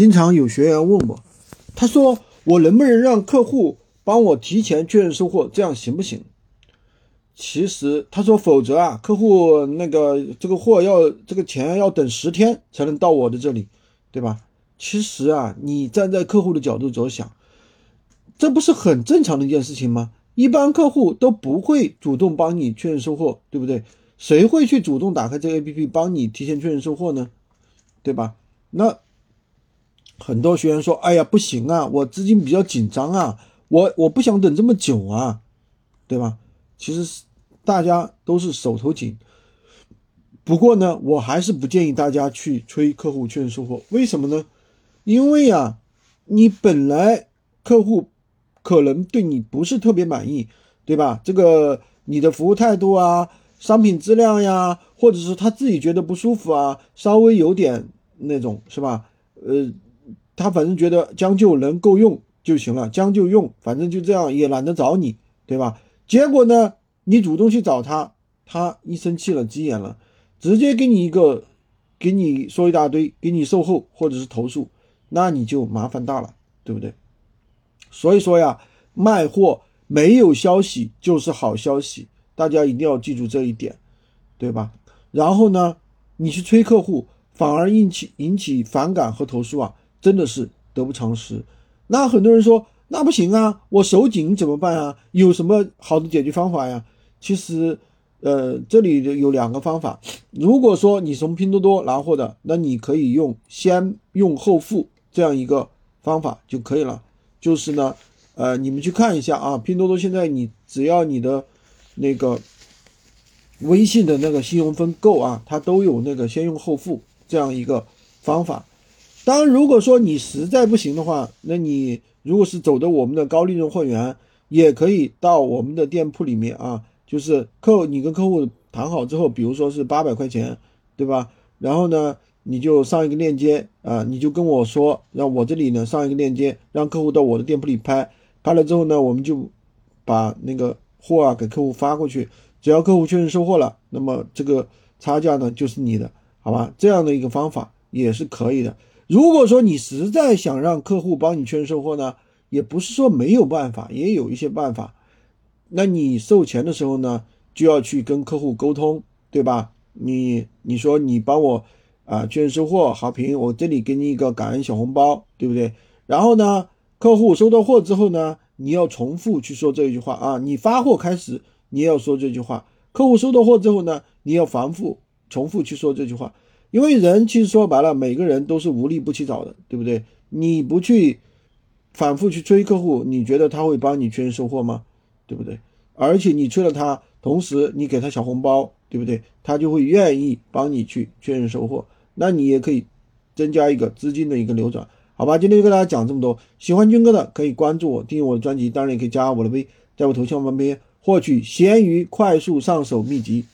经常有学员问我，他说我能不能让客户帮我提前确认收货，这样行不行？其实他说，否则啊，客户那个这个货要这个钱要等十天才能到我的这里，对吧？其实啊，你站在客户的角度着想，这不是很正常的一件事情吗？一般客户都不会主动帮你确认收货，对不对？谁会去主动打开这个 APP 帮你提前确认收货呢？对吧？那很多学员说：“哎呀，不行啊，我资金比较紧张啊，我我不想等这么久啊，对吧？”其实大家都是手头紧，不过呢，我还是不建议大家去催客户确认收货。为什么呢？因为啊，你本来客户。可能对你不是特别满意，对吧？这个你的服务态度啊，商品质量呀，或者是他自己觉得不舒服啊，稍微有点那种是吧？呃，他反正觉得将就能够用就行了，将就用，反正就这样，也懒得找你，对吧？结果呢，你主动去找他，他一生气了，急眼了，直接给你一个，给你说一大堆，给你售后或者是投诉，那你就麻烦大了，对不对？所以说呀，卖货没有消息就是好消息，大家一定要记住这一点，对吧？然后呢，你去催客户，反而引起引起反感和投诉啊，真的是得不偿失。那很多人说，那不行啊，我手紧怎么办啊？有什么好的解决方法呀？其实，呃，这里有两个方法。如果说你从拼多多拿货的，那你可以用先用后付这样一个方法就可以了。就是呢，呃，你们去看一下啊，拼多多现在你只要你的那个微信的那个信用分够啊，它都有那个先用后付这样一个方法。当然，如果说你实在不行的话，那你如果是走的我们的高利润会员，也可以到我们的店铺里面啊，就是客你跟客户谈好之后，比如说是八百块钱，对吧？然后呢？你就上一个链接啊，你就跟我说，让我这里呢上一个链接，让客户到我的店铺里拍，拍了之后呢，我们就把那个货啊给客户发过去，只要客户确认收货了，那么这个差价呢就是你的，好吧？这样的一个方法也是可以的。如果说你实在想让客户帮你确认收货呢，也不是说没有办法，也有一些办法。那你售前的时候呢，就要去跟客户沟通，对吧？你你说你帮我。啊，确认收货好评，我这里给你一个感恩小红包，对不对？然后呢，客户收到货之后呢，你要重复去说这句话啊，你发货开始你要说这句话。客户收到货之后呢，你要反复重复去说这句话，因为人其实说白了，每个人都是无利不起早的，对不对？你不去反复去催客户，你觉得他会帮你确认收货吗？对不对？而且你催了他，同时你给他小红包，对不对？他就会愿意帮你去确认收货。那你也可以增加一个资金的一个流转，好吧？今天就跟大家讲这么多。喜欢军哥的可以关注我，订阅我的专辑，当然也可以加我的微，在我头像旁边获取闲鱼快速上手秘籍。